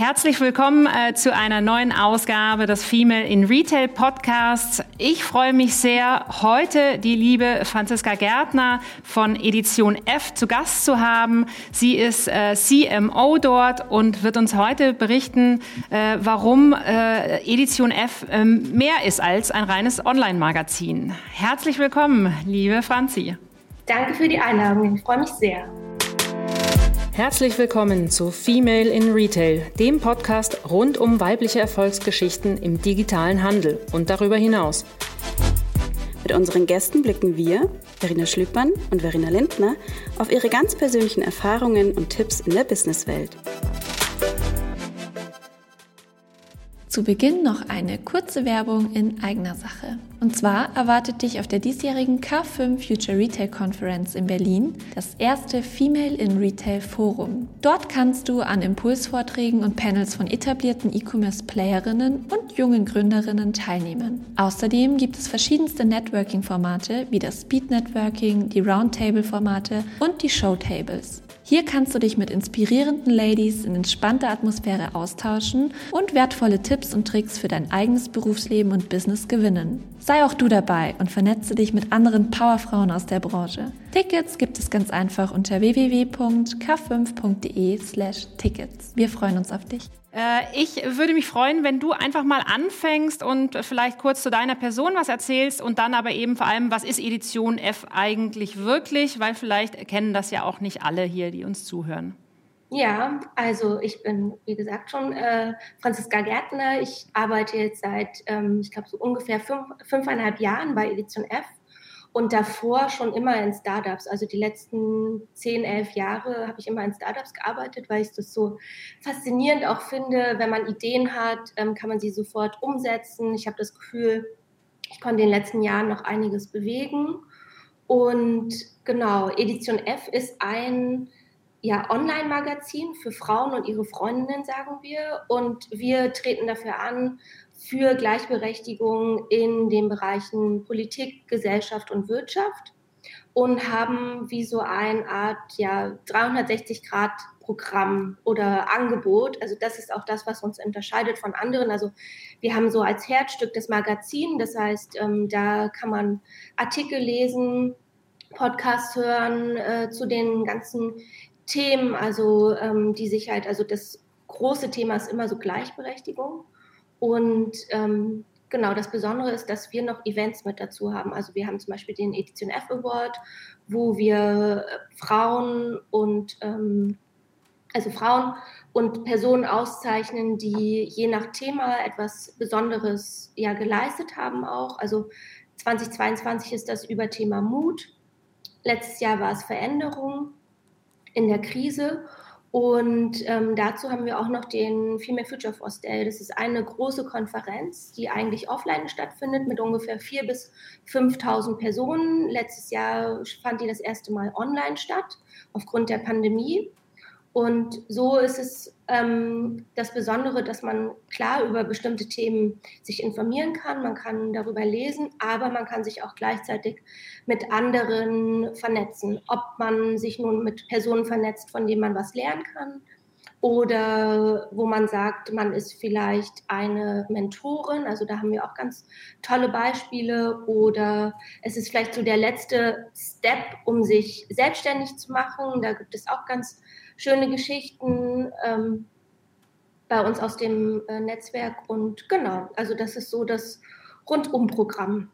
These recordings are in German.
Herzlich willkommen äh, zu einer neuen Ausgabe des Female in Retail Podcasts. Ich freue mich sehr, heute die liebe Franziska Gärtner von Edition F zu Gast zu haben. Sie ist äh, CMO dort und wird uns heute berichten, äh, warum äh, Edition F ähm, mehr ist als ein reines Online-Magazin. Herzlich willkommen, liebe Franzi. Danke für die Einladung. Ich freue mich sehr. Herzlich willkommen zu Female in Retail, dem Podcast rund um weibliche Erfolgsgeschichten im digitalen Handel und darüber hinaus. Mit unseren Gästen blicken wir, Verena Schlüppern und Verena Lindner, auf ihre ganz persönlichen Erfahrungen und Tipps in der Businesswelt. Zu Beginn noch eine kurze Werbung in eigener Sache. Und zwar erwartet dich auf der diesjährigen K5 Future Retail Conference in Berlin das erste Female in Retail Forum. Dort kannst du an Impulsvorträgen und Panels von etablierten E-Commerce-Playerinnen und jungen Gründerinnen teilnehmen. Außerdem gibt es verschiedenste Networking-Formate wie das Speed Networking, die Roundtable-Formate und die Showtables. Hier kannst du dich mit inspirierenden Ladies in entspannter Atmosphäre austauschen und wertvolle Tipps und Tricks für dein eigenes Berufsleben und Business gewinnen. Sei auch du dabei und vernetze dich mit anderen Powerfrauen aus der Branche. Tickets gibt es ganz einfach unter www.k5.de/tickets. Wir freuen uns auf dich. Äh, ich würde mich freuen, wenn du einfach mal anfängst und vielleicht kurz zu deiner Person was erzählst und dann aber eben vor allem, was ist Edition F eigentlich wirklich, weil vielleicht kennen das ja auch nicht alle hier, die uns zuhören. Ja, also ich bin, wie gesagt, schon äh, Franziska Gärtner. Ich arbeite jetzt seit, ähm, ich glaube, so ungefähr fünf, fünfeinhalb Jahren bei Edition F und davor schon immer in Startups. Also die letzten zehn, elf Jahre habe ich immer in Startups gearbeitet, weil ich das so faszinierend auch finde. Wenn man Ideen hat, ähm, kann man sie sofort umsetzen. Ich habe das Gefühl, ich konnte in den letzten Jahren noch einiges bewegen. Und genau, Edition F ist ein ja, Online-Magazin für Frauen und ihre Freundinnen, sagen wir. Und wir treten dafür an, für Gleichberechtigung in den Bereichen Politik, Gesellschaft und Wirtschaft und haben wie so eine Art ja, 360-Grad-Programm oder Angebot. Also das ist auch das, was uns unterscheidet von anderen. Also wir haben so als Herzstück das Magazin, das heißt, ähm, da kann man Artikel lesen, Podcasts hören äh, zu den ganzen Themen, also ähm, die sich halt, also das große Thema ist immer so Gleichberechtigung. Und ähm, genau, das Besondere ist, dass wir noch Events mit dazu haben. Also wir haben zum Beispiel den Edition F Award, wo wir äh, Frauen und ähm, also Frauen und Personen auszeichnen, die je nach Thema etwas Besonderes ja geleistet haben auch. Also 2022 ist das über Thema Mut. Letztes Jahr war es Veränderung in der Krise und ähm, dazu haben wir auch noch den Female Future Force Day. Das ist eine große Konferenz, die eigentlich offline stattfindet mit ungefähr 4.000 bis 5.000 Personen. Letztes Jahr fand die das erste Mal online statt, aufgrund der Pandemie. Und so ist es ähm, das Besondere, dass man klar über bestimmte Themen sich informieren kann, man kann darüber lesen, aber man kann sich auch gleichzeitig mit anderen vernetzen. Ob man sich nun mit Personen vernetzt, von denen man was lernen kann, oder wo man sagt, man ist vielleicht eine Mentorin, also da haben wir auch ganz tolle Beispiele, oder es ist vielleicht so der letzte Step, um sich selbstständig zu machen, da gibt es auch ganz schöne Geschichten ähm, bei uns aus dem äh, Netzwerk. Und genau, also das ist so das Rundumprogramm.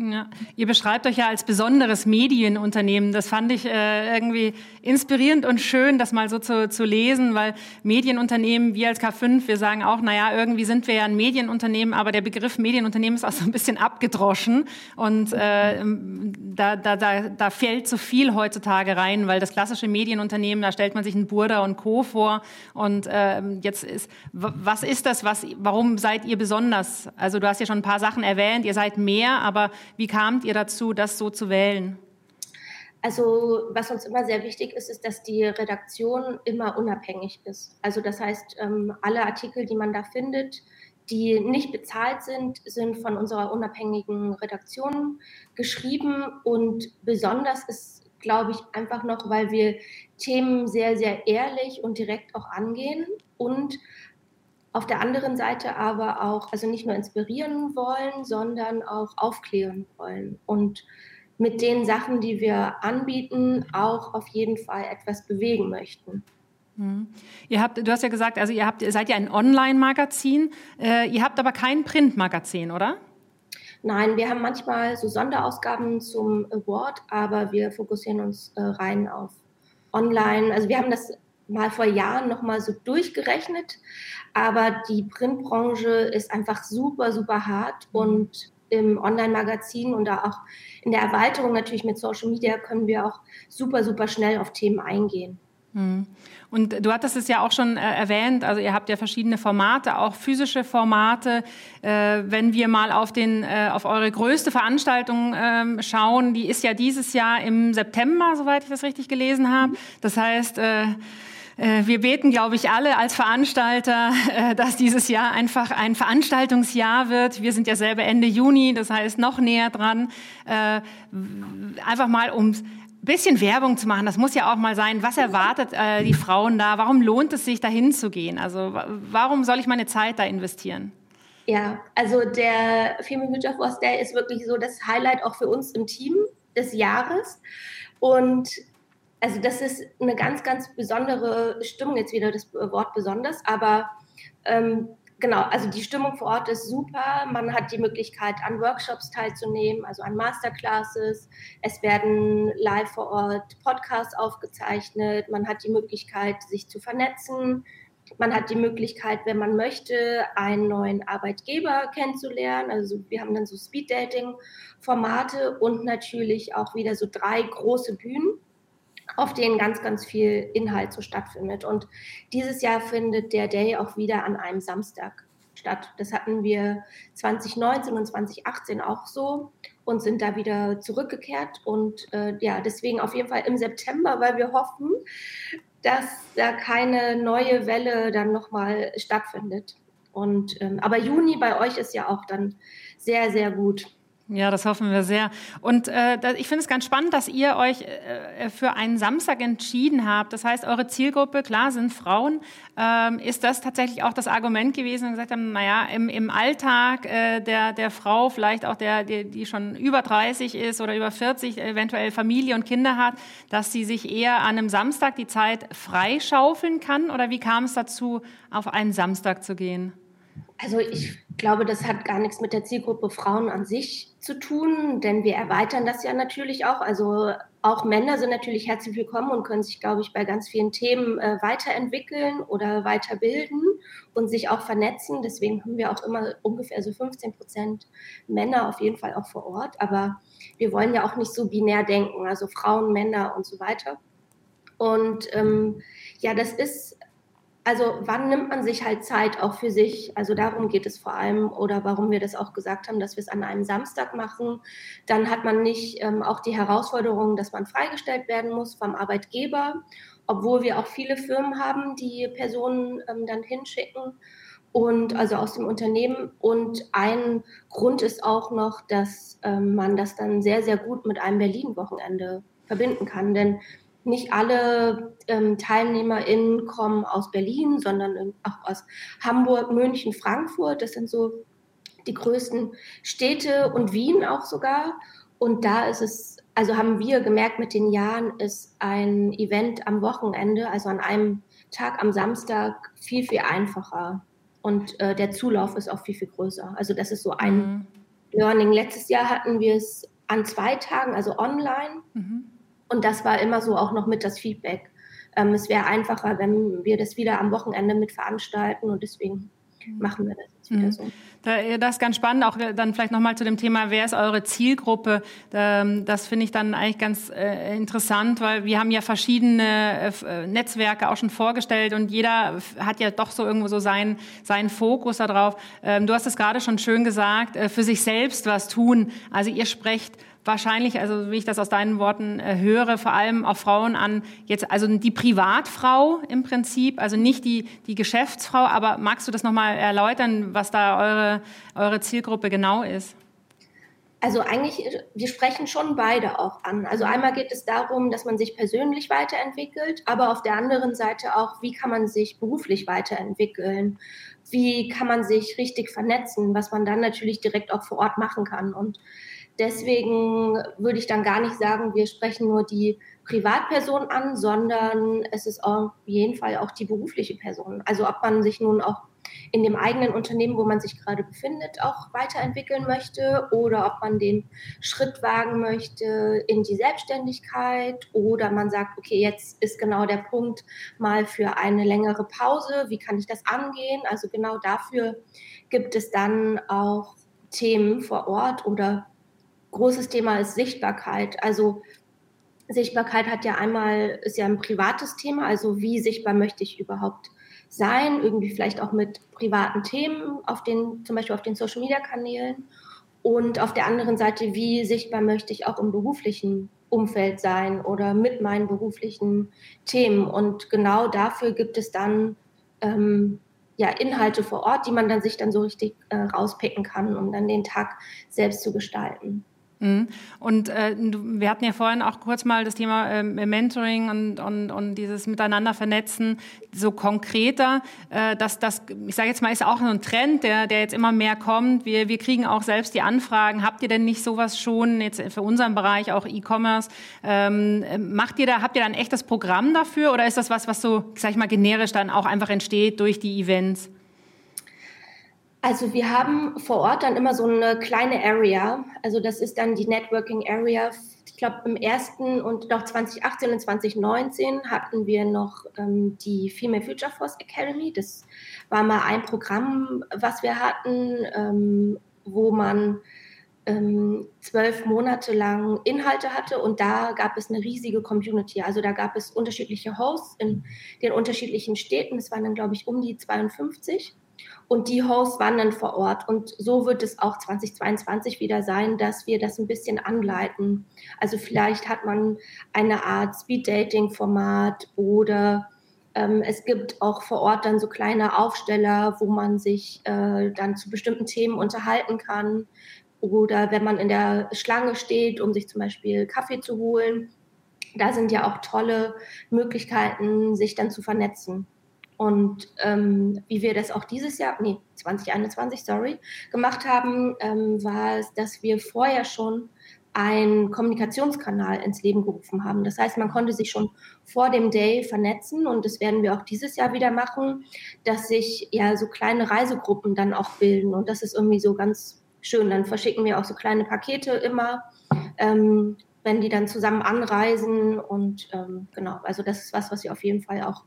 Ja. Ihr beschreibt euch ja als besonderes Medienunternehmen. Das fand ich äh, irgendwie inspirierend und schön, das mal so zu, zu lesen, weil Medienunternehmen, wir als K5, wir sagen auch, naja, irgendwie sind wir ja ein Medienunternehmen, aber der Begriff Medienunternehmen ist auch so ein bisschen abgedroschen und äh, da, da, da, da fällt so viel heutzutage rein, weil das klassische Medienunternehmen, da stellt man sich ein Burda und Co. vor und äh, jetzt ist, was ist das, was, warum seid ihr besonders? Also du hast ja schon ein paar Sachen erwähnt, ihr seid mehr, aber wie kamt ihr dazu, das so zu wählen? Also was uns immer sehr wichtig ist, ist, dass die Redaktion immer unabhängig ist. Also das heißt, ähm, alle Artikel, die man da findet, die nicht bezahlt sind, sind von unserer unabhängigen Redaktion geschrieben. Und besonders ist, glaube ich, einfach noch, weil wir Themen sehr, sehr ehrlich und direkt auch angehen und auf der anderen Seite aber auch, also nicht nur inspirieren wollen, sondern auch aufklären wollen und mit den Sachen, die wir anbieten, auch auf jeden Fall etwas bewegen möchten. Mhm. Ihr habt, du hast ja gesagt, also ihr habt, ihr seid ja ein Online-Magazin, äh, ihr habt aber kein Print-Magazin, oder? Nein, wir haben manchmal so Sonderausgaben zum Award, aber wir fokussieren uns äh, rein auf Online. Also wir haben das mal vor Jahren noch mal so durchgerechnet, aber die Printbranche ist einfach super, super hart mhm. und im Online-Magazin und da auch in der Erweiterung natürlich mit Social Media können wir auch super, super schnell auf Themen eingehen. Mhm. Und du hattest es ja auch schon äh, erwähnt, also ihr habt ja verschiedene Formate, auch physische Formate. Äh, wenn wir mal auf, den, äh, auf eure größte Veranstaltung ähm, schauen, die ist ja dieses Jahr im September, soweit ich das richtig gelesen habe. Das heißt, äh, wir beten, glaube ich, alle als Veranstalter, äh, dass dieses Jahr einfach ein Veranstaltungsjahr wird. Wir sind ja selber Ende Juni, das heißt noch näher dran. Äh, einfach mal um bisschen Werbung zu machen, das muss ja auch mal sein. Was erwartet äh, die Frauen da? Warum lohnt es sich, da hinzugehen? Also warum soll ich meine Zeit da investieren? Ja, also der Female Future Force Day ist wirklich so das Highlight auch für uns im Team des Jahres. Und also das ist eine ganz, ganz besondere Stimmung, jetzt wieder das Wort besonders, aber ähm, genau, also die Stimmung vor Ort ist super. Man hat die Möglichkeit, an Workshops teilzunehmen, also an Masterclasses. Es werden live vor Ort Podcasts aufgezeichnet. Man hat die Möglichkeit, sich zu vernetzen. Man hat die Möglichkeit, wenn man möchte, einen neuen Arbeitgeber kennenzulernen. Also wir haben dann so Speed-Dating-Formate und natürlich auch wieder so drei große Bühnen auf denen ganz, ganz viel Inhalt so stattfindet. Und dieses Jahr findet der Day auch wieder an einem Samstag statt. Das hatten wir 2019 und 2018 auch so und sind da wieder zurückgekehrt. Und äh, ja, deswegen auf jeden Fall im September, weil wir hoffen, dass da keine neue Welle dann nochmal stattfindet. Und, ähm, aber Juni bei euch ist ja auch dann sehr, sehr gut. Ja, das hoffen wir sehr. Und äh, ich finde es ganz spannend, dass ihr euch äh, für einen Samstag entschieden habt. Das heißt, eure Zielgruppe, klar, sind Frauen. Ähm, ist das tatsächlich auch das Argument gewesen und gesagt haben, naja, im, im Alltag äh, der, der Frau, vielleicht auch der, die, die schon über 30 ist oder über 40, eventuell Familie und Kinder hat, dass sie sich eher an einem Samstag die Zeit freischaufeln kann? Oder wie kam es dazu, auf einen Samstag zu gehen? Also ich glaube, das hat gar nichts mit der Zielgruppe Frauen an sich zu tun, denn wir erweitern das ja natürlich auch. Also auch Männer sind natürlich herzlich willkommen und können sich, glaube ich, bei ganz vielen Themen äh, weiterentwickeln oder weiterbilden und sich auch vernetzen. Deswegen haben wir auch immer ungefähr so 15 Prozent Männer auf jeden Fall auch vor Ort. Aber wir wollen ja auch nicht so binär denken, also Frauen, Männer und so weiter. Und ähm, ja, das ist also wann nimmt man sich halt Zeit auch für sich? Also darum geht es vor allem oder warum wir das auch gesagt haben, dass wir es an einem Samstag machen. Dann hat man nicht ähm, auch die Herausforderung, dass man freigestellt werden muss vom Arbeitgeber, obwohl wir auch viele Firmen haben, die Personen ähm, dann hinschicken und also aus dem Unternehmen. Und ein Grund ist auch noch, dass ähm, man das dann sehr, sehr gut mit einem Berlin-Wochenende verbinden kann. Denn nicht alle ähm, TeilnehmerInnen kommen aus Berlin, sondern auch aus Hamburg, München, Frankfurt. Das sind so die größten Städte und Wien auch sogar. Und da ist es, also haben wir gemerkt mit den Jahren, ist ein Event am Wochenende, also an einem Tag am Samstag, viel, viel einfacher. Und äh, der Zulauf ist auch viel, viel größer. Also das ist so ein mhm. Learning. Letztes Jahr hatten wir es an zwei Tagen, also online. Mhm. Und das war immer so auch noch mit das Feedback. Ähm, es wäre einfacher, wenn wir das wieder am Wochenende mit veranstalten und deswegen mhm. machen wir das jetzt wieder mhm. so. Das ist ganz spannend, auch dann vielleicht nochmal zu dem Thema, wer ist eure Zielgruppe? Ähm, das finde ich dann eigentlich ganz äh, interessant, weil wir haben ja verschiedene äh, Netzwerke auch schon vorgestellt und jeder hat ja doch so irgendwo so seinen, seinen Fokus darauf. Ähm, du hast es gerade schon schön gesagt, äh, für sich selbst was tun. Also ihr sprecht wahrscheinlich, also wie ich das aus deinen Worten äh, höre, vor allem auf Frauen an, jetzt also die Privatfrau im Prinzip, also nicht die, die Geschäftsfrau, aber magst du das nochmal erläutern, was da eure, eure Zielgruppe genau ist? Also eigentlich, wir sprechen schon beide auch an. Also einmal geht es darum, dass man sich persönlich weiterentwickelt, aber auf der anderen Seite auch, wie kann man sich beruflich weiterentwickeln? Wie kann man sich richtig vernetzen, was man dann natürlich direkt auch vor Ort machen kann? Und deswegen würde ich dann gar nicht sagen, wir sprechen nur die Privatperson an, sondern es ist auf jeden Fall auch die berufliche Person. Also ob man sich nun auch in dem eigenen Unternehmen, wo man sich gerade befindet, auch weiterentwickeln möchte oder ob man den Schritt wagen möchte in die Selbstständigkeit oder man sagt, okay, jetzt ist genau der Punkt mal für eine längere Pause, wie kann ich das angehen? Also genau dafür gibt es dann auch Themen vor Ort oder großes Thema ist Sichtbarkeit. Also Sichtbarkeit hat ja einmal, ist ja ein privates Thema, also wie sichtbar möchte ich überhaupt sein, irgendwie vielleicht auch mit privaten Themen auf den, zum Beispiel auf den Social Media Kanälen. Und auf der anderen Seite, wie sichtbar möchte ich auch im beruflichen Umfeld sein oder mit meinen beruflichen Themen. Und genau dafür gibt es dann ähm, ja, Inhalte vor Ort, die man dann sich dann so richtig äh, rauspicken kann, um dann den Tag selbst zu gestalten. Mhm. Und äh, wir hatten ja vorhin auch kurz mal das Thema äh, Mentoring und, und, und dieses Miteinander vernetzen, so konkreter. Äh, dass das, ich sage jetzt mal, ist auch so ein Trend, der, der jetzt immer mehr kommt. Wir, wir kriegen auch selbst die Anfragen. Habt ihr denn nicht sowas schon jetzt für unseren Bereich auch E-Commerce? Ähm, macht ihr da, habt ihr da ein echtes Programm dafür oder ist das was, was so, sag ich mal, generisch dann auch einfach entsteht durch die Events? Also wir haben vor Ort dann immer so eine kleine Area. Also das ist dann die Networking Area. Ich glaube, im ersten und noch 2018 und 2019 hatten wir noch ähm, die Female Future Force Academy. Das war mal ein Programm, was wir hatten, ähm, wo man ähm, zwölf Monate lang Inhalte hatte und da gab es eine riesige Community. Also da gab es unterschiedliche Hosts in den unterschiedlichen Städten. Es waren dann, glaube ich, um die 52. Und die Hosts waren dann vor Ort. Und so wird es auch 2022 wieder sein, dass wir das ein bisschen anleiten. Also vielleicht hat man eine Art Speed-Dating-Format oder ähm, es gibt auch vor Ort dann so kleine Aufsteller, wo man sich äh, dann zu bestimmten Themen unterhalten kann. Oder wenn man in der Schlange steht, um sich zum Beispiel Kaffee zu holen. Da sind ja auch tolle Möglichkeiten, sich dann zu vernetzen. Und ähm, wie wir das auch dieses Jahr, nee, 2021, sorry, gemacht haben, ähm, war es, dass wir vorher schon einen Kommunikationskanal ins Leben gerufen haben. Das heißt, man konnte sich schon vor dem Day vernetzen und das werden wir auch dieses Jahr wieder machen, dass sich ja so kleine Reisegruppen dann auch bilden und das ist irgendwie so ganz schön. Dann verschicken wir auch so kleine Pakete immer, ähm, wenn die dann zusammen anreisen und ähm, genau, also das ist was, was wir auf jeden Fall auch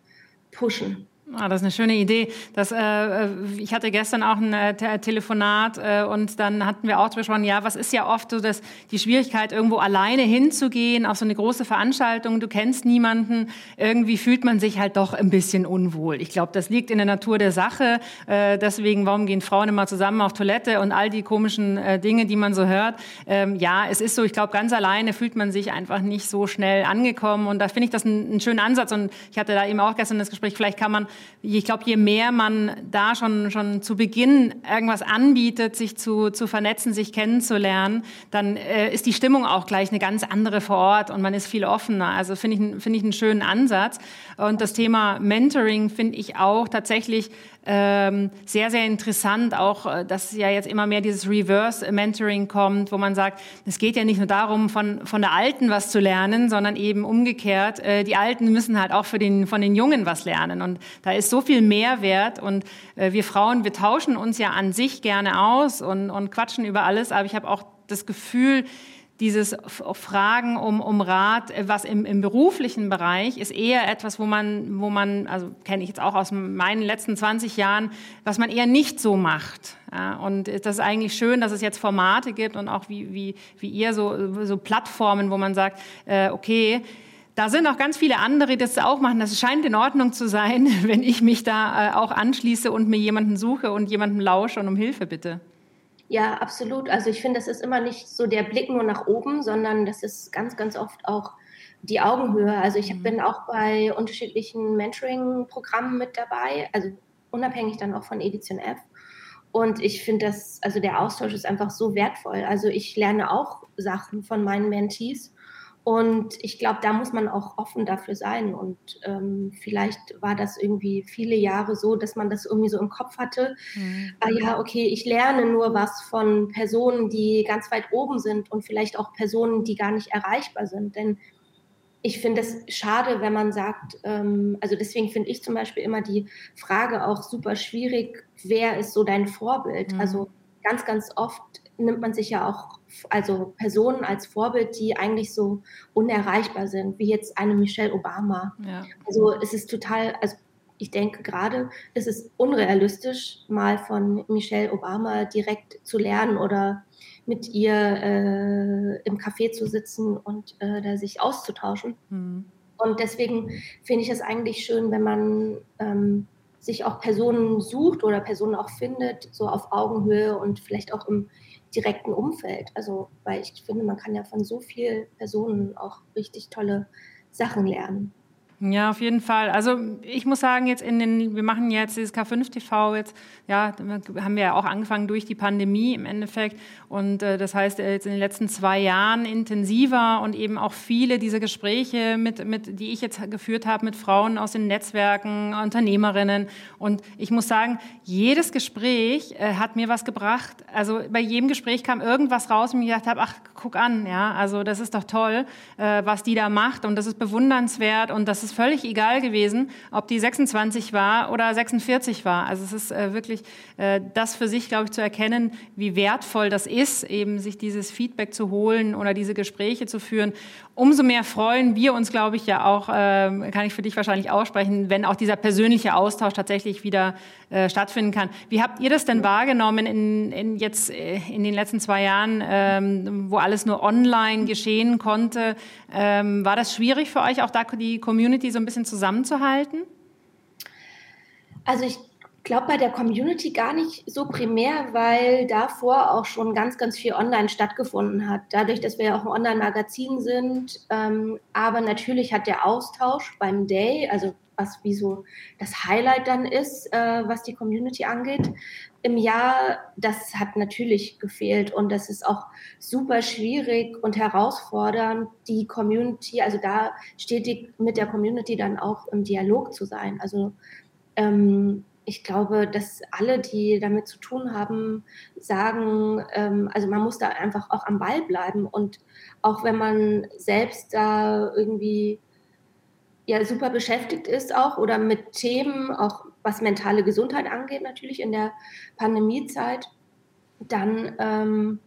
pushen. Ah, das ist eine schöne Idee. Das, äh, äh ich hatte gestern auch ein äh, Telefonat äh, und dann hatten wir auch drüber gesprochen, ja, was ist ja oft so dass die Schwierigkeit, irgendwo alleine hinzugehen auf so eine große Veranstaltung, du kennst niemanden, irgendwie fühlt man sich halt doch ein bisschen unwohl. Ich glaube, das liegt in der Natur der Sache. Äh, deswegen, warum gehen Frauen immer zusammen auf Toilette und all die komischen äh, Dinge, die man so hört. Ähm, ja, es ist so, ich glaube, ganz alleine fühlt man sich einfach nicht so schnell angekommen und da finde ich das einen schönen Ansatz und ich hatte da eben auch gestern das Gespräch, vielleicht kann man ich glaube, je mehr man da schon, schon zu Beginn irgendwas anbietet, sich zu, zu vernetzen, sich kennenzulernen, dann äh, ist die Stimmung auch gleich eine ganz andere vor Ort und man ist viel offener. Also finde ich, finde ich einen schönen Ansatz. Und das Thema Mentoring finde ich auch tatsächlich ähm, sehr, sehr interessant, auch äh, dass ja jetzt immer mehr dieses Reverse-Mentoring kommt, wo man sagt, es geht ja nicht nur darum, von, von der Alten was zu lernen, sondern eben umgekehrt, äh, die Alten müssen halt auch für den, von den Jungen was lernen. Und da ist so viel Mehrwert und äh, wir Frauen, wir tauschen uns ja an sich gerne aus und, und quatschen über alles, aber ich habe auch das Gefühl, dieses Fragen um, um Rat, äh, was im, im beruflichen Bereich ist eher etwas, wo man, wo man, also kenne ich jetzt auch aus meinen letzten 20 Jahren, was man eher nicht so macht. Ja, und das ist eigentlich schön, dass es jetzt Formate gibt und auch wie, wie, wie ihr so, so Plattformen, wo man sagt, äh, okay, da sind auch ganz viele andere, die das auch machen. Das scheint in Ordnung zu sein, wenn ich mich da äh, auch anschließe und mir jemanden suche und jemanden lausche und um Hilfe bitte. Ja, absolut. Also ich finde, das ist immer nicht so der Blick nur nach oben, sondern das ist ganz, ganz oft auch die Augenhöhe. Also ich mhm. bin auch bei unterschiedlichen Mentoring-Programmen mit dabei, also unabhängig dann auch von Edition F. Und ich finde das, also der Austausch ist einfach so wertvoll. Also ich lerne auch Sachen von meinen Mentees. Und ich glaube, da muss man auch offen dafür sein. Und ähm, vielleicht war das irgendwie viele Jahre so, dass man das irgendwie so im Kopf hatte. Mhm. Ah ja, okay, ich lerne nur was von Personen, die ganz weit oben sind und vielleicht auch Personen, die gar nicht erreichbar sind. Denn ich finde es schade, wenn man sagt, ähm, also deswegen finde ich zum Beispiel immer die Frage auch super schwierig, wer ist so dein Vorbild? Mhm. Also ganz, ganz oft nimmt man sich ja auch also Personen als Vorbild, die eigentlich so unerreichbar sind, wie jetzt eine Michelle Obama. Ja. Also es ist total, also ich denke gerade, es ist unrealistisch, mal von Michelle Obama direkt zu lernen oder mit ihr äh, im Café zu sitzen und äh, da sich auszutauschen. Mhm. Und deswegen finde ich es eigentlich schön, wenn man ähm, sich auch Personen sucht oder Personen auch findet, so auf Augenhöhe und vielleicht auch im direkten Umfeld. Also, weil ich finde, man kann ja von so vielen Personen auch richtig tolle Sachen lernen. Ja, auf jeden Fall. Also ich muss sagen, jetzt in den, wir machen jetzt dieses K5 TV, jetzt, ja, haben wir ja auch angefangen durch die Pandemie im Endeffekt. Und äh, das heißt, äh, jetzt in den letzten zwei Jahren intensiver und eben auch viele dieser Gespräche, mit, mit, die ich jetzt geführt habe mit Frauen aus den Netzwerken, Unternehmerinnen. Und ich muss sagen, jedes Gespräch äh, hat mir was gebracht. Also bei jedem Gespräch kam irgendwas raus und ich gedacht habe, ach, guck an, ja, also das ist doch toll, äh, was die da macht und das ist bewundernswert und das ist völlig egal gewesen, ob die 26 war oder 46 war. Also es ist äh, wirklich äh, das für sich, glaube ich, zu erkennen, wie wertvoll das ist, eben sich dieses Feedback zu holen oder diese Gespräche zu führen. Umso mehr freuen wir uns, glaube ich, ja auch, äh, kann ich für dich wahrscheinlich aussprechen, wenn auch dieser persönliche Austausch tatsächlich wieder äh, stattfinden kann. Wie habt ihr das denn wahrgenommen in, in jetzt äh, in den letzten zwei Jahren, ähm, wo alles nur online geschehen konnte? Ähm, war das schwierig für euch, auch da die Community so ein bisschen zusammenzuhalten? Also ich glaube bei der Community gar nicht so primär, weil davor auch schon ganz, ganz viel online stattgefunden hat. Dadurch, dass wir ja auch ein Online-Magazin sind. Ähm, aber natürlich hat der Austausch beim Day, also was wie so das Highlight dann ist, äh, was die Community angeht, im Jahr, das hat natürlich gefehlt und das ist auch super schwierig und herausfordernd, die Community, also da stetig mit der Community dann auch im Dialog zu sein. Also ähm, ich glaube, dass alle, die damit zu tun haben, sagen, ähm, also man muss da einfach auch am Ball bleiben und auch wenn man selbst da irgendwie ja super beschäftigt ist auch oder mit Themen, auch was mentale Gesundheit angeht, natürlich in der Pandemiezeit, dann ähm,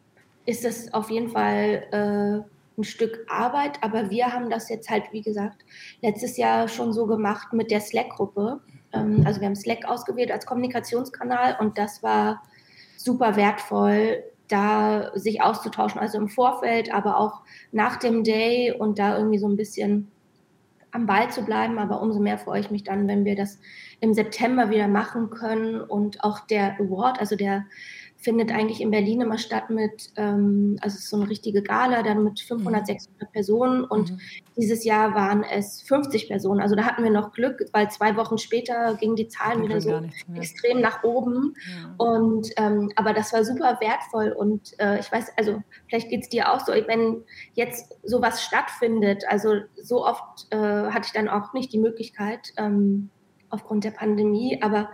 ist das auf jeden Fall äh, ein Stück Arbeit. Aber wir haben das jetzt halt, wie gesagt, letztes Jahr schon so gemacht mit der Slack-Gruppe. Ähm, also wir haben Slack ausgewählt als Kommunikationskanal und das war super wertvoll, da sich auszutauschen, also im Vorfeld, aber auch nach dem Day und da irgendwie so ein bisschen am Ball zu bleiben. Aber umso mehr freue ich mich dann, wenn wir das im September wieder machen können und auch der Award, also der findet eigentlich in Berlin immer statt mit, ähm, also es ist so eine richtige Gala, dann mit 500, mhm. 600 Personen und mhm. dieses Jahr waren es 50 Personen. Also da hatten wir noch Glück, weil zwei Wochen später gingen die Zahlen wieder so extrem nach oben. Ja. Und ähm, aber das war super wertvoll und äh, ich weiß, also vielleicht geht es dir auch so, wenn jetzt sowas stattfindet, also so oft äh, hatte ich dann auch nicht die Möglichkeit ähm, aufgrund der Pandemie, aber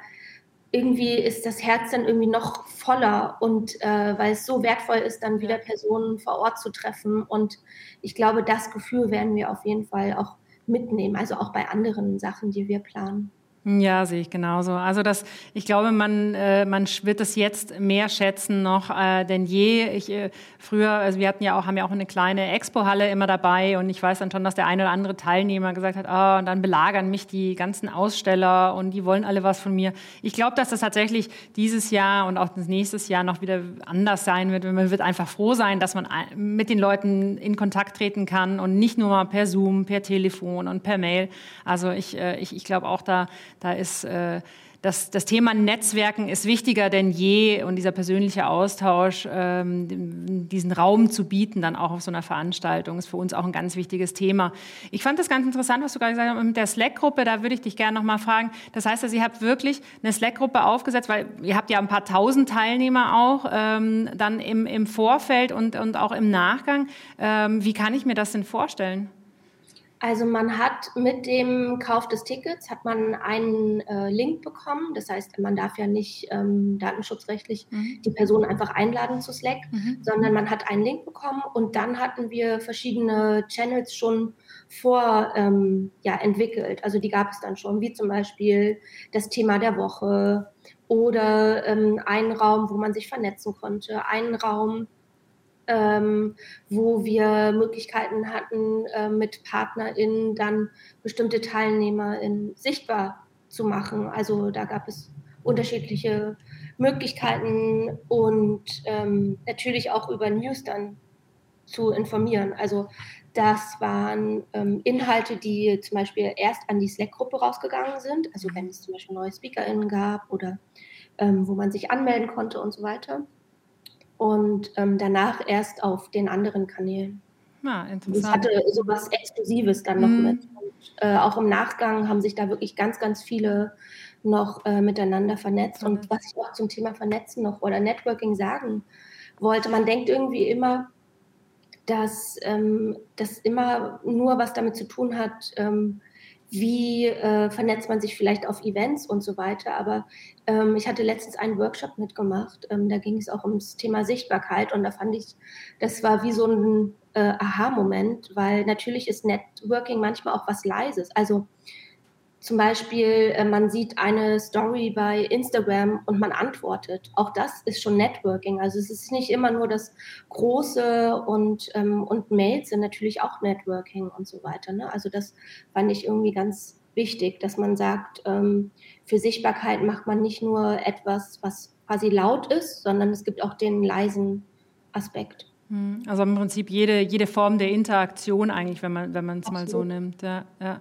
irgendwie ist das Herz dann irgendwie noch voller und äh, weil es so wertvoll ist, dann wieder Personen vor Ort zu treffen. Und ich glaube, das Gefühl werden wir auf jeden Fall auch mitnehmen, also auch bei anderen Sachen, die wir planen. Ja, sehe ich genauso. Also das, ich glaube, man, äh, man wird es jetzt mehr schätzen noch äh, denn je. Ich, äh, früher, also wir hatten ja auch, haben ja auch eine kleine Expo-Halle immer dabei und ich weiß dann schon, dass der eine oder andere Teilnehmer gesagt hat, oh, und dann belagern mich die ganzen Aussteller und die wollen alle was von mir. Ich glaube, dass das tatsächlich dieses Jahr und auch das nächste Jahr noch wieder anders sein wird. Man wird einfach froh sein, dass man mit den Leuten in Kontakt treten kann und nicht nur mal per Zoom, per Telefon und per Mail. Also ich, äh, ich, ich glaube auch da, da ist, äh, das, das Thema Netzwerken ist wichtiger denn je und dieser persönliche Austausch, ähm, diesen Raum zu bieten, dann auch auf so einer Veranstaltung, ist für uns auch ein ganz wichtiges Thema. Ich fand das ganz interessant, was du gerade gesagt hast mit der Slack-Gruppe. Da würde ich dich gerne noch mal fragen. Das heißt, dass ihr habt wirklich eine Slack-Gruppe aufgesetzt, weil ihr habt ja ein paar tausend Teilnehmer auch ähm, dann im, im Vorfeld und, und auch im Nachgang. Ähm, wie kann ich mir das denn vorstellen? Also man hat mit dem Kauf des Tickets hat man einen äh, Link bekommen. Das heißt, man darf ja nicht ähm, datenschutzrechtlich mhm. die Person einfach einladen zu Slack, mhm. sondern man hat einen Link bekommen und dann hatten wir verschiedene Channels schon vor ähm, ja, entwickelt. Also die gab es dann schon, wie zum Beispiel das Thema der Woche oder ähm, einen Raum, wo man sich vernetzen konnte, einen Raum, ähm, wo wir Möglichkeiten hatten, äh, mit PartnerInnen dann bestimmte TeilnehmerInnen sichtbar zu machen. Also da gab es unterschiedliche Möglichkeiten und ähm, natürlich auch über News dann zu informieren. Also das waren ähm, Inhalte, die zum Beispiel erst an die Slack-Gruppe rausgegangen sind, also wenn es zum Beispiel neue SpeakerInnen gab oder ähm, wo man sich anmelden konnte und so weiter und ähm, danach erst auf den anderen Kanälen. Ah, interessant. Ich hatte sowas Exklusives dann noch mm. mit. Und, äh, auch im Nachgang haben sich da wirklich ganz, ganz viele noch äh, miteinander vernetzt. Mhm. Und was ich auch zum Thema Vernetzen noch oder Networking sagen wollte, man denkt irgendwie immer, dass ähm, das immer nur was damit zu tun hat, ähm, wie äh, vernetzt man sich vielleicht auf Events und so weiter. Aber ähm, ich hatte letztens einen Workshop mitgemacht, ähm, da ging es auch ums Thema Sichtbarkeit und da fand ich, das war wie so ein äh, Aha-Moment, weil natürlich ist Networking manchmal auch was Leises. Also zum Beispiel, äh, man sieht eine Story bei Instagram und man antwortet. Auch das ist schon Networking. Also es ist nicht immer nur das Große und, ähm, und Mails sind natürlich auch Networking und so weiter. Ne? Also das fand ich irgendwie ganz wichtig, dass man sagt, ähm, für Sichtbarkeit macht man nicht nur etwas, was quasi laut ist, sondern es gibt auch den leisen Aspekt. Hm, also im Prinzip jede, jede Form der Interaktion eigentlich, wenn man wenn es mal so nimmt. Ja, ja.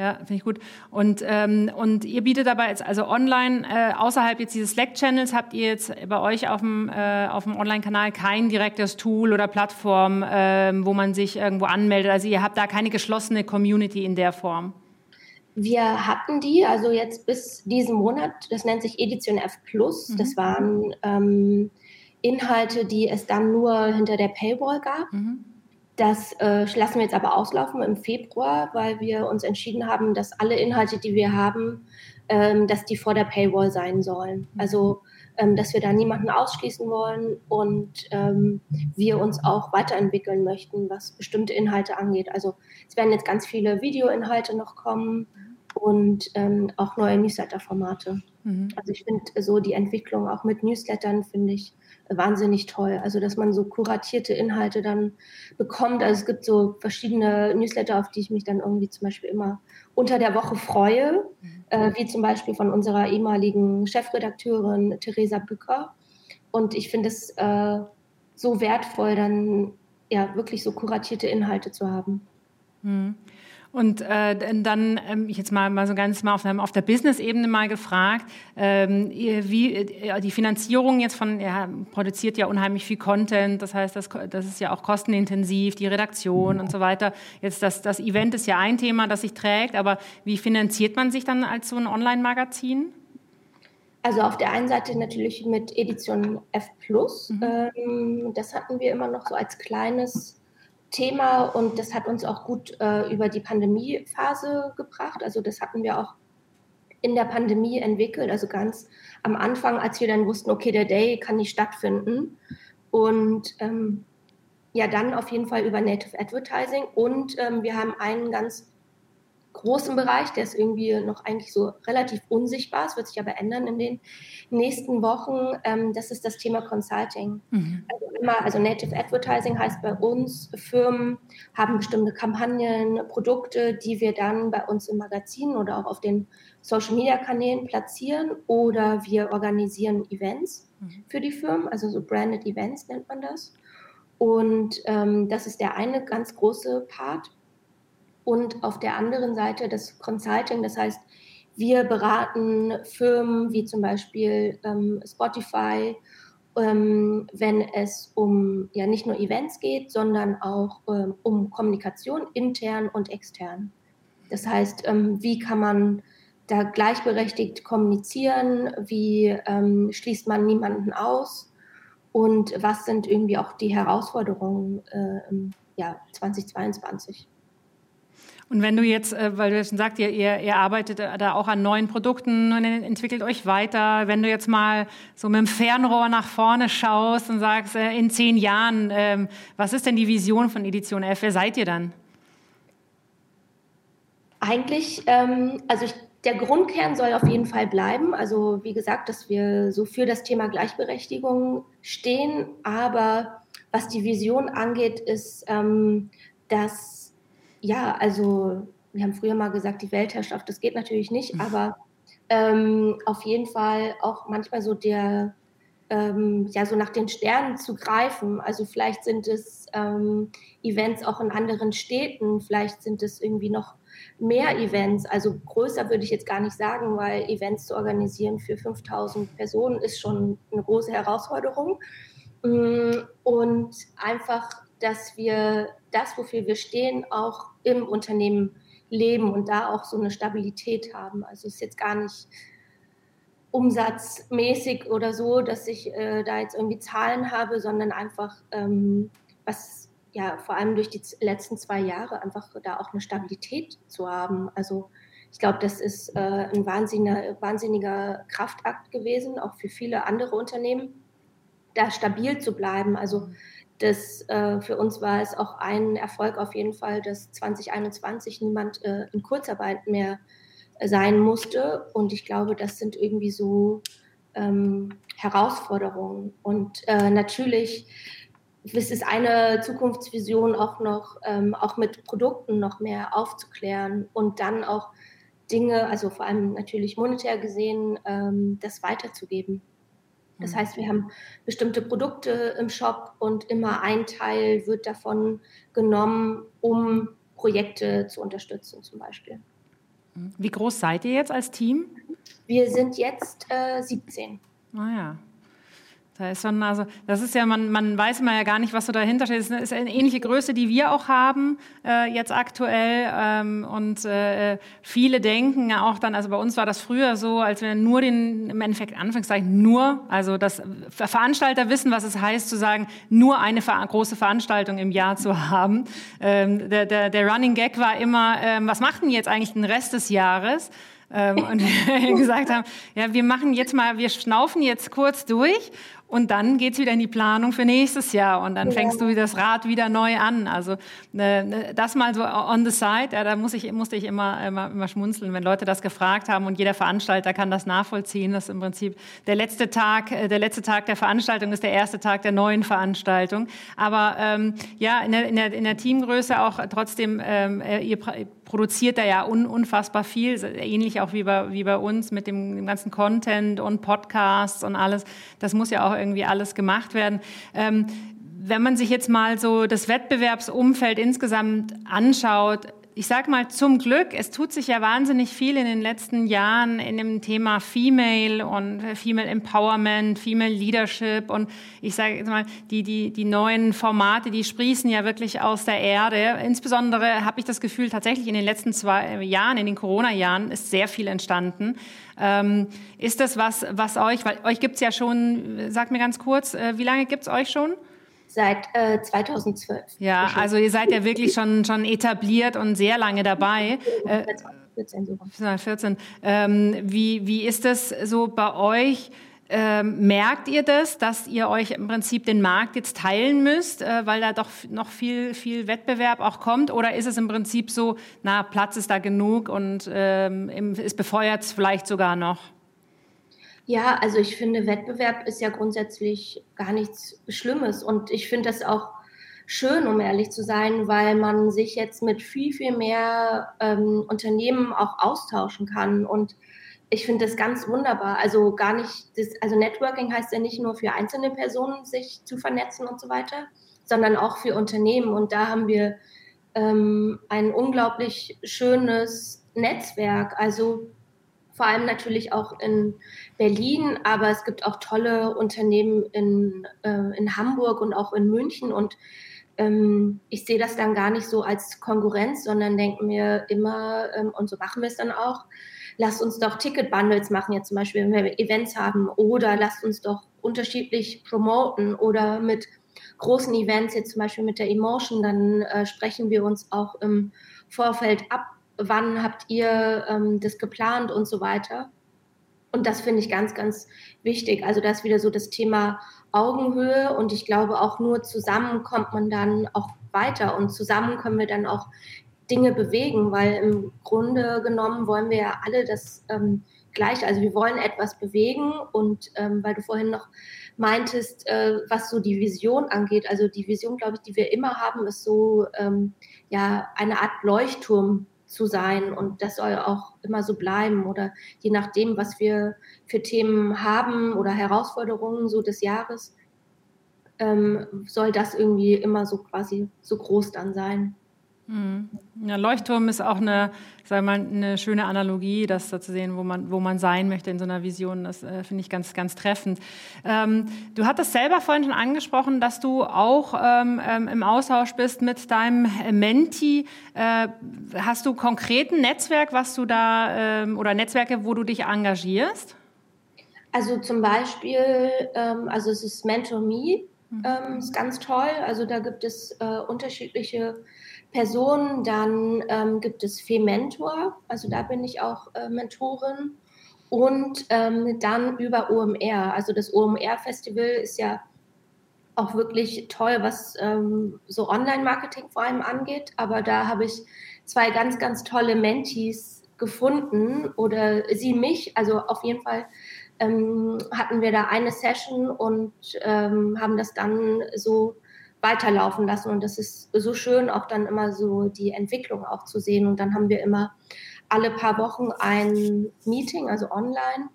Ja, finde ich gut. Und, ähm, und ihr bietet dabei jetzt also online, äh, außerhalb jetzt dieses Slack-Channels, habt ihr jetzt bei euch auf dem, äh, auf dem Online-Kanal kein direktes Tool oder Plattform, äh, wo man sich irgendwo anmeldet. Also ihr habt da keine geschlossene Community in der Form. Wir hatten die, also jetzt bis diesen Monat, das nennt sich Edition F Plus. Mhm. Das waren ähm, Inhalte, die es dann nur hinter der Paywall gab. Mhm. Das äh, lassen wir jetzt aber auslaufen im Februar, weil wir uns entschieden haben, dass alle Inhalte, die wir haben, ähm, dass die vor der Paywall sein sollen. Mhm. Also, ähm, dass wir da niemanden ausschließen wollen und ähm, wir uns auch weiterentwickeln möchten, was bestimmte Inhalte angeht. Also, es werden jetzt ganz viele Videoinhalte noch kommen und ähm, auch neue Newsletter-Formate. Mhm. Also, ich finde so die Entwicklung auch mit Newslettern, finde ich, wahnsinnig toll. Also, dass man so kuratierte Inhalte dann bekommt. Also, es gibt so verschiedene Newsletter, auf die ich mich dann irgendwie zum Beispiel immer unter der Woche freue, mhm. äh, wie zum Beispiel von unserer ehemaligen Chefredakteurin Theresa Bücker. Und ich finde es äh, so wertvoll, dann ja wirklich so kuratierte Inhalte zu haben. Mhm. Und äh, dann, ähm, ich jetzt mal, mal so ganz mal auf, der, auf der Business-Ebene mal gefragt, ähm, wie äh, die Finanzierung jetzt von, ja, produziert ja unheimlich viel Content, das heißt, das, das ist ja auch kostenintensiv, die Redaktion und so weiter. Jetzt das, das Event ist ja ein Thema, das sich trägt, aber wie finanziert man sich dann als so ein Online-Magazin? Also auf der einen Seite natürlich mit Edition F Plus. Mhm. Ähm, das hatten wir immer noch so als kleines Thema und das hat uns auch gut äh, über die Pandemiephase gebracht. Also das hatten wir auch in der Pandemie entwickelt, also ganz am Anfang, als wir dann wussten, okay, der Day kann nicht stattfinden. Und ähm, ja, dann auf jeden Fall über Native Advertising. Und ähm, wir haben einen ganz großen Bereich, der ist irgendwie noch eigentlich so relativ unsichtbar, es wird sich aber ändern in den nächsten Wochen. Ähm, das ist das Thema Consulting. Mhm. Also, immer, also Native Advertising heißt bei uns, Firmen haben bestimmte Kampagnen, Produkte, die wir dann bei uns im Magazin oder auch auf den Social-Media-Kanälen platzieren oder wir organisieren Events mhm. für die Firmen, also so Branded Events nennt man das. Und ähm, das ist der eine ganz große Part und auf der anderen Seite das Consulting, das heißt, wir beraten Firmen wie zum Beispiel ähm, Spotify, ähm, wenn es um ja nicht nur Events geht, sondern auch ähm, um Kommunikation intern und extern. Das heißt, ähm, wie kann man da gleichberechtigt kommunizieren? Wie ähm, schließt man niemanden aus? Und was sind irgendwie auch die Herausforderungen äh, im Jahr 2022? Und wenn du jetzt, äh, weil du schon sagst, ihr, ihr, arbeitet da auch an neuen Produkten und entwickelt euch weiter, wenn du jetzt mal so mit dem Fernrohr nach vorne schaust und sagst, äh, in zehn Jahren, ähm, was ist denn die Vision von Edition F? Wer seid ihr dann? Eigentlich, ähm, also ich, der Grundkern soll auf jeden Fall bleiben. Also wie gesagt, dass wir so für das Thema Gleichberechtigung stehen. Aber was die Vision angeht, ist, ähm, dass ja, also wir haben früher mal gesagt, die Weltherrschaft, das geht natürlich nicht, mhm. aber ähm, auf jeden Fall auch manchmal so der, ähm, ja, so nach den Sternen zu greifen. Also vielleicht sind es ähm, Events auch in anderen Städten, vielleicht sind es irgendwie noch mehr Events. Also größer würde ich jetzt gar nicht sagen, weil Events zu organisieren für 5000 Personen ist schon eine große Herausforderung. Mm, und einfach, dass wir das, wofür wir stehen, auch im Unternehmen leben und da auch so eine Stabilität haben. Also es ist jetzt gar nicht umsatzmäßig oder so, dass ich äh, da jetzt irgendwie Zahlen habe, sondern einfach, ähm, was ja vor allem durch die letzten zwei Jahre einfach da auch eine Stabilität zu haben. Also ich glaube, das ist äh, ein wahnsinniger, wahnsinniger Kraftakt gewesen, auch für viele andere Unternehmen, da stabil zu bleiben. Also das, äh, für uns war es auch ein Erfolg auf jeden Fall, dass 2021 niemand äh, in Kurzarbeit mehr sein musste. Und ich glaube, das sind irgendwie so ähm, Herausforderungen. Und äh, natürlich ist es eine Zukunftsvision auch noch, ähm, auch mit Produkten noch mehr aufzuklären und dann auch Dinge, also vor allem natürlich monetär gesehen, ähm, das weiterzugeben. Das mhm. heißt, wir haben bestimmte Produkte im Shop und immer ein Teil wird davon genommen, um Projekte zu unterstützen zum Beispiel. Wie groß seid ihr jetzt als Team? Wir sind jetzt äh, 17. Ah da ist schon, also das ist ja, man, man weiß immer ja gar nicht, was so dahinter steht. Es ist eine ähnliche Größe, die wir auch haben äh, jetzt aktuell. Ähm, und äh, viele denken ja auch dann, also bei uns war das früher so, als wir nur den, im Endeffekt Anführungszeichen nur, also das Veranstalter wissen, was es heißt zu sagen, nur eine große Veranstaltung im Jahr zu haben. Ähm, der, der, der Running Gag war immer, ähm, was macht denn jetzt eigentlich den Rest des Jahres? Ähm, und wir gesagt haben, ja, wir machen jetzt mal, wir schnaufen jetzt kurz durch und dann geht's wieder in die Planung für nächstes Jahr und dann ja. fängst du das Rad wieder neu an. Also äh, das mal so on the side, ja, da muss ich, musste ich immer, immer, immer schmunzeln, wenn Leute das gefragt haben und jeder Veranstalter kann das nachvollziehen, dass im Prinzip der letzte Tag, äh, der letzte Tag der Veranstaltung ist der erste Tag der neuen Veranstaltung. Aber ähm, ja, in der, in, der, in der Teamgröße auch trotzdem, ähm, äh, ihr produziert da ja un, unfassbar viel, ähnlich auch wie bei, wie bei uns mit dem, dem ganzen Content und Podcasts und alles. Das muss ja auch irgendwie alles gemacht werden. Ähm, wenn man sich jetzt mal so das Wettbewerbsumfeld insgesamt anschaut, ich sage mal zum Glück, es tut sich ja wahnsinnig viel in den letzten Jahren in dem Thema Female und Female Empowerment, Female Leadership und ich sage mal, die, die, die neuen Formate, die sprießen ja wirklich aus der Erde. Insbesondere habe ich das Gefühl, tatsächlich in den letzten zwei Jahren, in den Corona-Jahren, ist sehr viel entstanden. Ähm, ist das was, was euch, weil euch gibt es ja schon, sag mir ganz kurz, äh, wie lange gibt es euch schon? Seit äh, 2012. Ja, also ihr seid ja wirklich schon, schon etabliert und sehr lange dabei. 14 sogar. 14. Ähm, wie, wie ist das so bei euch? Ähm, merkt ihr das, dass ihr euch im Prinzip den Markt jetzt teilen müsst, äh, weil da doch noch viel, viel Wettbewerb auch kommt? Oder ist es im Prinzip so, na, Platz ist da genug und ähm, es befeuert es vielleicht sogar noch? Ja, also ich finde, Wettbewerb ist ja grundsätzlich gar nichts Schlimmes und ich finde das auch schön, um ehrlich zu sein, weil man sich jetzt mit viel, viel mehr ähm, Unternehmen auch austauschen kann und ich finde das ganz wunderbar. Also gar nicht, das, also Networking heißt ja nicht nur für einzelne Personen sich zu vernetzen und so weiter, sondern auch für Unternehmen. Und da haben wir ähm, ein unglaublich schönes Netzwerk. Also vor allem natürlich auch in Berlin, aber es gibt auch tolle Unternehmen in, äh, in Hamburg und auch in München und ähm, ich sehe das dann gar nicht so als Konkurrenz, sondern denke mir immer, ähm, und so machen wir es dann auch, lasst uns doch Ticket-Bundles machen, jetzt zum Beispiel, wenn wir Events haben, oder lasst uns doch unterschiedlich promoten oder mit großen Events, jetzt zum Beispiel mit der Emotion, dann äh, sprechen wir uns auch im Vorfeld ab, wann habt ihr ähm, das geplant und so weiter. Und das finde ich ganz, ganz wichtig. Also das ist wieder so das Thema Augenhöhe und ich glaube auch nur zusammen kommt man dann auch weiter und zusammen können wir dann auch Dinge bewegen, weil im Grunde genommen wollen wir ja alle das ähm, Gleiche. Also wir wollen etwas bewegen und ähm, weil du vorhin noch meintest, äh, was so die Vision angeht, also die Vision, glaube ich, die wir immer haben, ist so ähm, ja eine Art Leuchtturm zu sein und das soll auch immer so bleiben oder je nachdem, was wir für Themen haben oder Herausforderungen so des Jahres, ähm, soll das irgendwie immer so quasi so groß dann sein. Hm. Ja, Leuchtturm ist auch eine, sag mal, eine schöne Analogie, das so zu sehen, wo man, wo man sein möchte in so einer Vision. Das äh, finde ich ganz, ganz treffend. Ähm, du hattest selber vorhin schon angesprochen, dass du auch ähm, ähm im Austausch bist mit deinem Menti. Äh, hast du konkret ein Netzwerk, was du da ähm, oder Netzwerke, wo du dich engagierst? Also zum Beispiel, ähm, also es ist Mentor Me, mhm. ähm, ist ganz toll. Also da gibt es äh, unterschiedliche Personen. Dann ähm, gibt es Fementor, also da bin ich auch äh, Mentorin. Und ähm, dann über OMR. Also das OMR-Festival ist ja auch wirklich toll, was ähm, so Online-Marketing vor allem angeht. Aber da habe ich zwei ganz, ganz tolle Mentees gefunden oder sie mich. Also auf jeden Fall ähm, hatten wir da eine Session und ähm, haben das dann so weiterlaufen lassen. Und das ist so schön, auch dann immer so die Entwicklung auch zu sehen. Und dann haben wir immer alle paar Wochen ein Meeting, also online,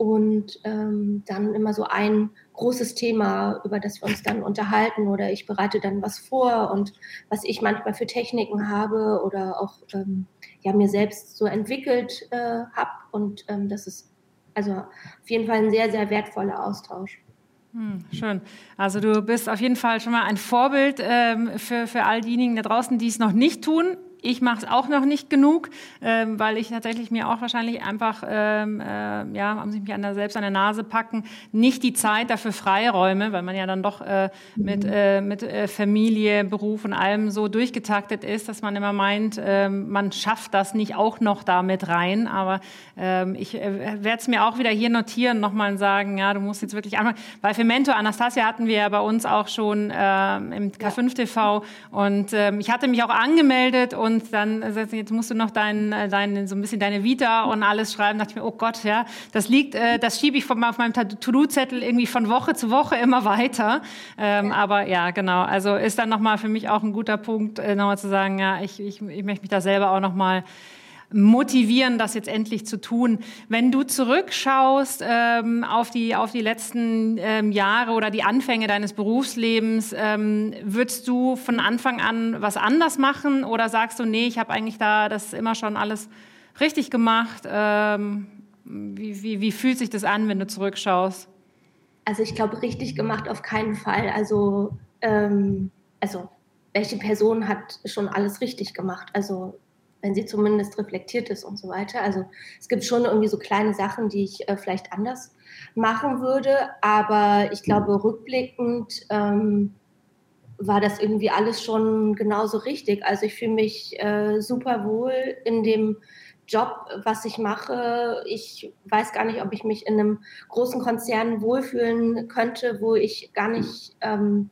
und ähm, dann immer so ein großes Thema, über das wir uns dann unterhalten oder ich bereite dann was vor und was ich manchmal für Techniken habe oder auch ähm, ja, mir selbst so entwickelt äh, habe. Und ähm, das ist also auf jeden Fall ein sehr, sehr wertvoller Austausch. Hm, schön. Also du bist auf jeden Fall schon mal ein Vorbild ähm, für, für all diejenigen da draußen, die es noch nicht tun. Ich mache es auch noch nicht genug, ähm, weil ich tatsächlich mir auch wahrscheinlich einfach, ähm, äh, ja, muss ich mich an der, selbst an der Nase packen, nicht die Zeit dafür freiräume, weil man ja dann doch äh, mit, äh, mit äh, Familie, Beruf und allem so durchgetaktet ist, dass man immer meint, ähm, man schafft das nicht auch noch da mit rein. Aber ähm, ich äh, werde es mir auch wieder hier notieren, nochmal sagen, ja, du musst jetzt wirklich einmal, weil für Mentor Anastasia hatten wir ja bei uns auch schon äh, im K5 TV und ähm, ich hatte mich auch angemeldet und und dann äh, jetzt musst du noch dein, äh, dein, so ein bisschen deine Vita und alles schreiben. Da dachte ich mir, oh Gott, ja, das liegt, äh, das schiebe ich von, auf meinem To-Do-Zettel irgendwie von Woche zu Woche immer weiter. Ähm, ja. Aber ja, genau. Also ist dann nochmal für mich auch ein guter Punkt, nochmal zu sagen, ja, ich, ich, ich möchte mich da selber auch nochmal motivieren, das jetzt endlich zu tun. Wenn du zurückschaust ähm, auf, die, auf die letzten ähm, Jahre oder die Anfänge deines Berufslebens, ähm, würdest du von Anfang an was anders machen oder sagst du, nee, ich habe eigentlich da das immer schon alles richtig gemacht? Ähm, wie, wie, wie fühlt sich das an, wenn du zurückschaust? Also ich glaube, richtig gemacht auf keinen Fall. Also, ähm, also welche Person hat schon alles richtig gemacht? Also wenn sie zumindest reflektiert ist und so weiter. Also es gibt schon irgendwie so kleine Sachen, die ich äh, vielleicht anders machen würde, aber ich glaube, rückblickend ähm, war das irgendwie alles schon genauso richtig. Also ich fühle mich äh, super wohl in dem Job, was ich mache. Ich weiß gar nicht, ob ich mich in einem großen Konzern wohlfühlen könnte, wo ich gar nicht ähm,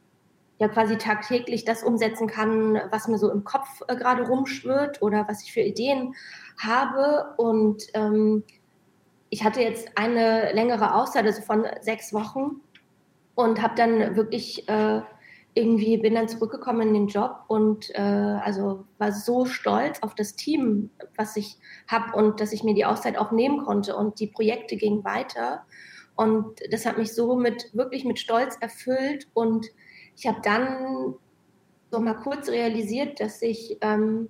ja quasi tagtäglich das umsetzen kann, was mir so im Kopf äh, gerade rumschwirrt oder was ich für Ideen habe. Und ähm, ich hatte jetzt eine längere Auszeit, also von sechs Wochen und habe dann wirklich äh, irgendwie bin dann zurückgekommen in den Job und äh, also war so stolz auf das Team, was ich habe und dass ich mir die Auszeit auch nehmen konnte und die Projekte gingen weiter und das hat mich so mit wirklich mit Stolz erfüllt und ich habe dann so mal kurz realisiert, dass ich ähm,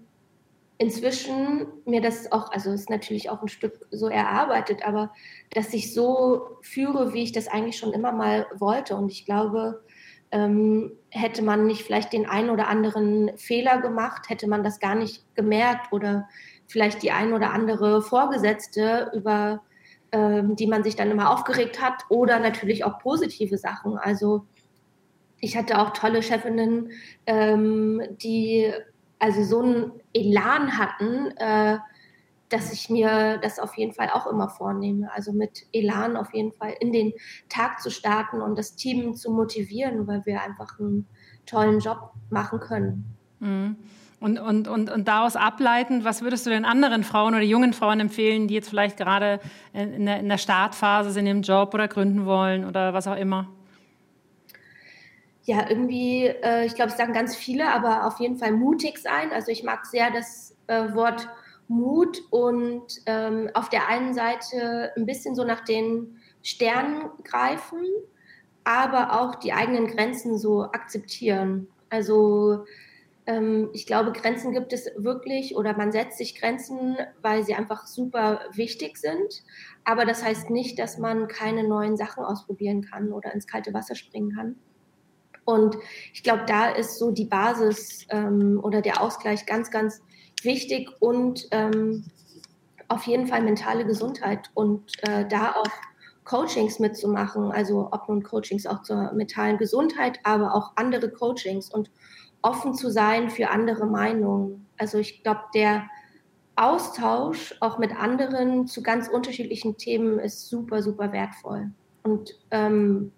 inzwischen mir das auch, also ist natürlich auch ein Stück so erarbeitet, aber dass ich so führe, wie ich das eigentlich schon immer mal wollte. Und ich glaube, ähm, hätte man nicht vielleicht den einen oder anderen Fehler gemacht, hätte man das gar nicht gemerkt oder vielleicht die ein oder andere Vorgesetzte, über ähm, die man sich dann immer aufgeregt hat oder natürlich auch positive Sachen. Also ich hatte auch tolle Chefinnen, ähm, die also so einen Elan hatten, äh, dass ich mir das auf jeden Fall auch immer vornehme. Also mit Elan auf jeden Fall in den Tag zu starten und das Team zu motivieren, weil wir einfach einen tollen Job machen können. Mhm. Und, und, und, und daraus ableitend, was würdest du den anderen Frauen oder jungen Frauen empfehlen, die jetzt vielleicht gerade in der, in der Startphase sind im Job oder gründen wollen oder was auch immer? Ja, irgendwie, äh, ich glaube, es sagen ganz viele, aber auf jeden Fall mutig sein. Also ich mag sehr das äh, Wort Mut und ähm, auf der einen Seite ein bisschen so nach den Sternen greifen, aber auch die eigenen Grenzen so akzeptieren. Also ähm, ich glaube, Grenzen gibt es wirklich oder man setzt sich Grenzen, weil sie einfach super wichtig sind. Aber das heißt nicht, dass man keine neuen Sachen ausprobieren kann oder ins kalte Wasser springen kann. Und ich glaube, da ist so die Basis ähm, oder der Ausgleich ganz, ganz wichtig und ähm, auf jeden Fall mentale Gesundheit und äh, da auch Coachings mitzumachen, also ob nun Coachings auch zur mentalen Gesundheit, aber auch andere Coachings und offen zu sein für andere Meinungen. Also ich glaube, der Austausch auch mit anderen zu ganz unterschiedlichen Themen ist super, super wertvoll und ähm,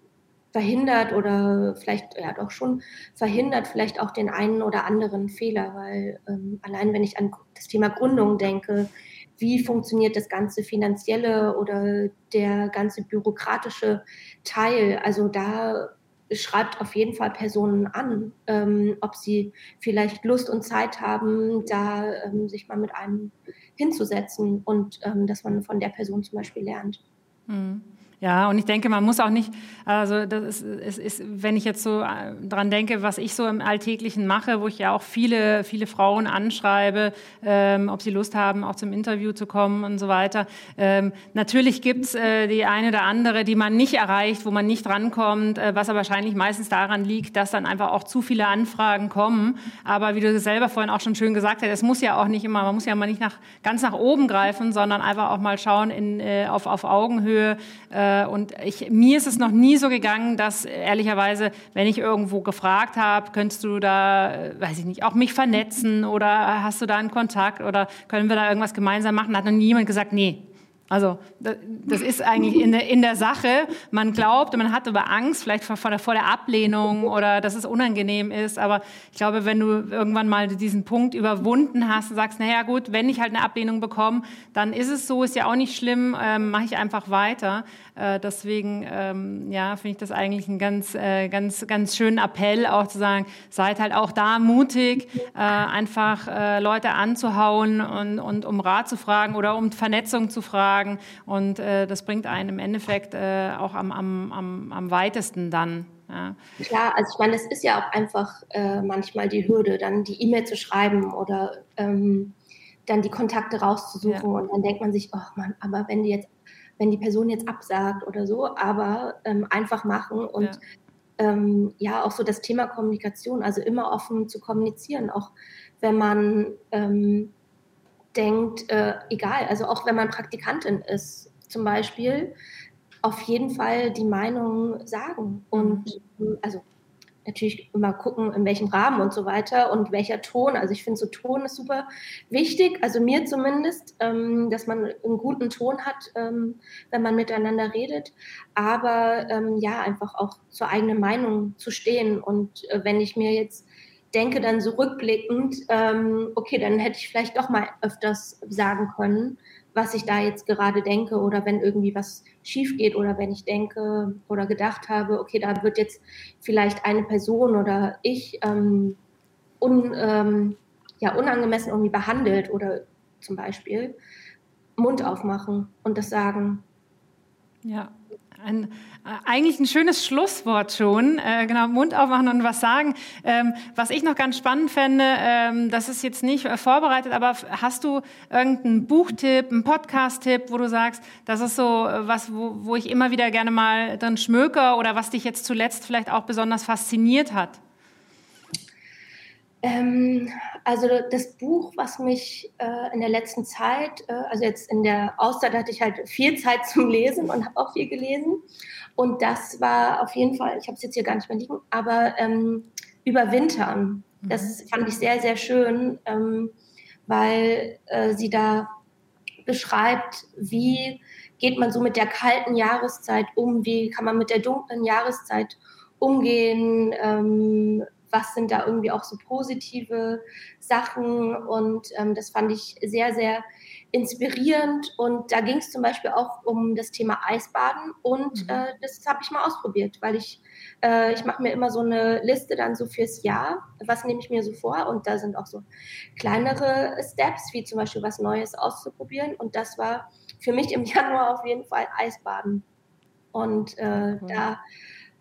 verhindert oder vielleicht ja doch schon verhindert vielleicht auch den einen oder anderen Fehler, weil ähm, allein wenn ich an das Thema Gründung denke, wie funktioniert das ganze finanzielle oder der ganze bürokratische Teil, also da schreibt auf jeden Fall Personen an, ähm, ob sie vielleicht Lust und Zeit haben, da ähm, sich mal mit einem hinzusetzen und ähm, dass man von der Person zum Beispiel lernt. Mhm. Ja, und ich denke, man muss auch nicht, also das ist, es ist, wenn ich jetzt so äh, dran denke, was ich so im Alltäglichen mache, wo ich ja auch viele, viele Frauen anschreibe, ähm, ob sie Lust haben, auch zum Interview zu kommen und so weiter. Ähm, natürlich gibt's äh, die eine oder andere, die man nicht erreicht, wo man nicht rankommt, äh, was aber wahrscheinlich meistens daran liegt, dass dann einfach auch zu viele Anfragen kommen. Aber wie du selber vorhin auch schon schön gesagt hast, es muss ja auch nicht immer, man muss ja mal nicht nach, ganz nach oben greifen, sondern einfach auch mal schauen in, äh, auf, auf Augenhöhe. Äh, und ich, mir ist es noch nie so gegangen, dass ehrlicherweise, wenn ich irgendwo gefragt habe, könntest du da, äh, weiß ich nicht, auch mich vernetzen oder hast du da einen Kontakt oder können wir da irgendwas gemeinsam machen, hat noch niemand gesagt, nee, also das ist eigentlich in der, in der Sache. Man glaubt, man hat aber Angst, vielleicht vor der, vor der Ablehnung oder dass es unangenehm ist. Aber ich glaube, wenn du irgendwann mal diesen Punkt überwunden hast und sagst, naja gut, wenn ich halt eine Ablehnung bekomme, dann ist es so, ist ja auch nicht schlimm, ähm, mache ich einfach weiter. Äh, deswegen ähm, ja, finde ich das eigentlich einen ganz, äh, ganz, ganz schönen Appell, auch zu sagen, seid halt auch da mutig, äh, einfach äh, Leute anzuhauen und, und um Rat zu fragen oder um Vernetzung zu fragen. Und äh, das bringt einen im Endeffekt äh, auch am, am, am, am weitesten dann. Ja. Klar, also ich meine, es ist ja auch einfach äh, manchmal die Hürde, dann die E-Mail zu schreiben oder ähm, dann die Kontakte rauszusuchen ja. und dann denkt man sich, oh Mann, aber wenn die jetzt, wenn die Person jetzt absagt oder so, aber ähm, einfach machen und ja. Ähm, ja, auch so das Thema Kommunikation, also immer offen zu kommunizieren, auch wenn man ähm, denkt, äh, egal, also auch wenn man Praktikantin ist zum Beispiel, auf jeden Fall die Meinung sagen und mhm. also natürlich immer gucken, in welchem Rahmen und so weiter und welcher Ton. Also ich finde so Ton ist super wichtig, also mir zumindest, ähm, dass man einen guten Ton hat, ähm, wenn man miteinander redet, aber ähm, ja, einfach auch zur eigenen Meinung zu stehen. Und äh, wenn ich mir jetzt denke dann so rückblickend, ähm, okay, dann hätte ich vielleicht doch mal öfters sagen können, was ich da jetzt gerade denke oder wenn irgendwie was schief geht oder wenn ich denke oder gedacht habe, okay, da wird jetzt vielleicht eine Person oder ich ähm, un, ähm, ja, unangemessen irgendwie behandelt oder zum Beispiel Mund aufmachen und das sagen. Ja, ein, äh, eigentlich ein schönes Schlusswort schon. Äh, genau, Mund aufmachen und was sagen. Ähm, was ich noch ganz spannend fände, ähm, das ist jetzt nicht äh, vorbereitet, aber hast du irgendeinen Buchtipp, einen Podcast-Tipp, wo du sagst, das ist so äh, was, wo, wo ich immer wieder gerne mal drin schmöke oder was dich jetzt zuletzt vielleicht auch besonders fasziniert hat? Ähm, also das Buch, was mich äh, in der letzten Zeit, äh, also jetzt in der Auszeit hatte ich halt viel Zeit zum Lesen und habe auch viel gelesen. Und das war auf jeden Fall, ich habe es jetzt hier gar nicht mehr liegen, aber ähm, Überwintern. Das mhm. fand ich sehr, sehr schön, ähm, weil äh, sie da beschreibt, wie geht man so mit der kalten Jahreszeit um, wie kann man mit der dunklen Jahreszeit umgehen, ähm, was sind da irgendwie auch so positive Sachen. Und ähm, das fand ich sehr, sehr inspirierend. Und da ging es zum Beispiel auch um das Thema Eisbaden. Und mhm. äh, das habe ich mal ausprobiert, weil ich, äh, ich mache mir immer so eine Liste dann so fürs Jahr. Was nehme ich mir so vor? Und da sind auch so kleinere Steps, wie zum Beispiel was Neues auszuprobieren. Und das war für mich im Januar auf jeden Fall Eisbaden. Und äh, mhm. da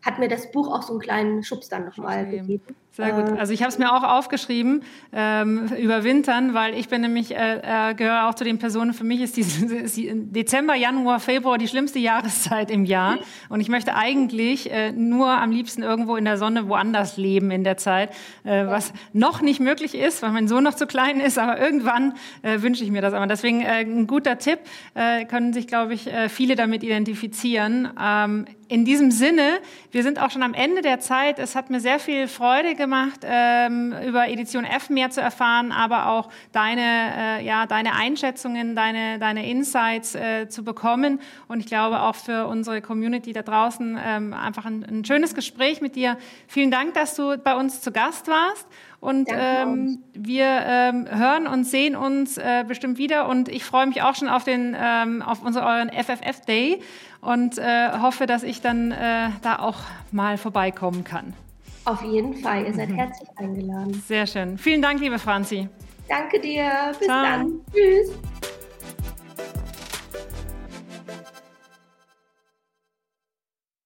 hat mir das Buch auch so einen kleinen Schubs dann nochmal gegeben. Sehr gut. Also ich habe es mir auch aufgeschrieben, ähm, überwintern, weil ich bin nämlich, äh, äh, gehöre auch zu den Personen, für mich ist die, Dezember, Januar, Februar die schlimmste Jahreszeit im Jahr. Und ich möchte eigentlich äh, nur am liebsten irgendwo in der Sonne woanders leben in der Zeit, äh, was noch nicht möglich ist, weil mein Sohn noch zu klein ist, aber irgendwann äh, wünsche ich mir das. Aber deswegen äh, ein guter Tipp, äh, können sich, glaube ich, äh, viele damit identifizieren. Ähm, in diesem Sinne, wir sind auch schon am Ende der Zeit. Es hat mir sehr viel Freude gemacht, ähm, über Edition F mehr zu erfahren, aber auch deine, äh, ja, deine Einschätzungen, deine, deine Insights äh, zu bekommen. Und ich glaube auch für unsere Community da draußen ähm, einfach ein, ein schönes Gespräch mit dir. Vielen Dank, dass du bei uns zu Gast warst. Und ähm, wir ähm, hören und sehen uns äh, bestimmt wieder. Und ich freue mich auch schon auf den ähm, auf unseren FFF Day und äh, hoffe, dass ich dann äh, da auch mal vorbeikommen kann. Auf jeden Fall. Ihr seid mhm. herzlich eingeladen. Sehr schön. Vielen Dank, liebe Franzi. Danke dir. Bis Ciao. dann. Tschüss.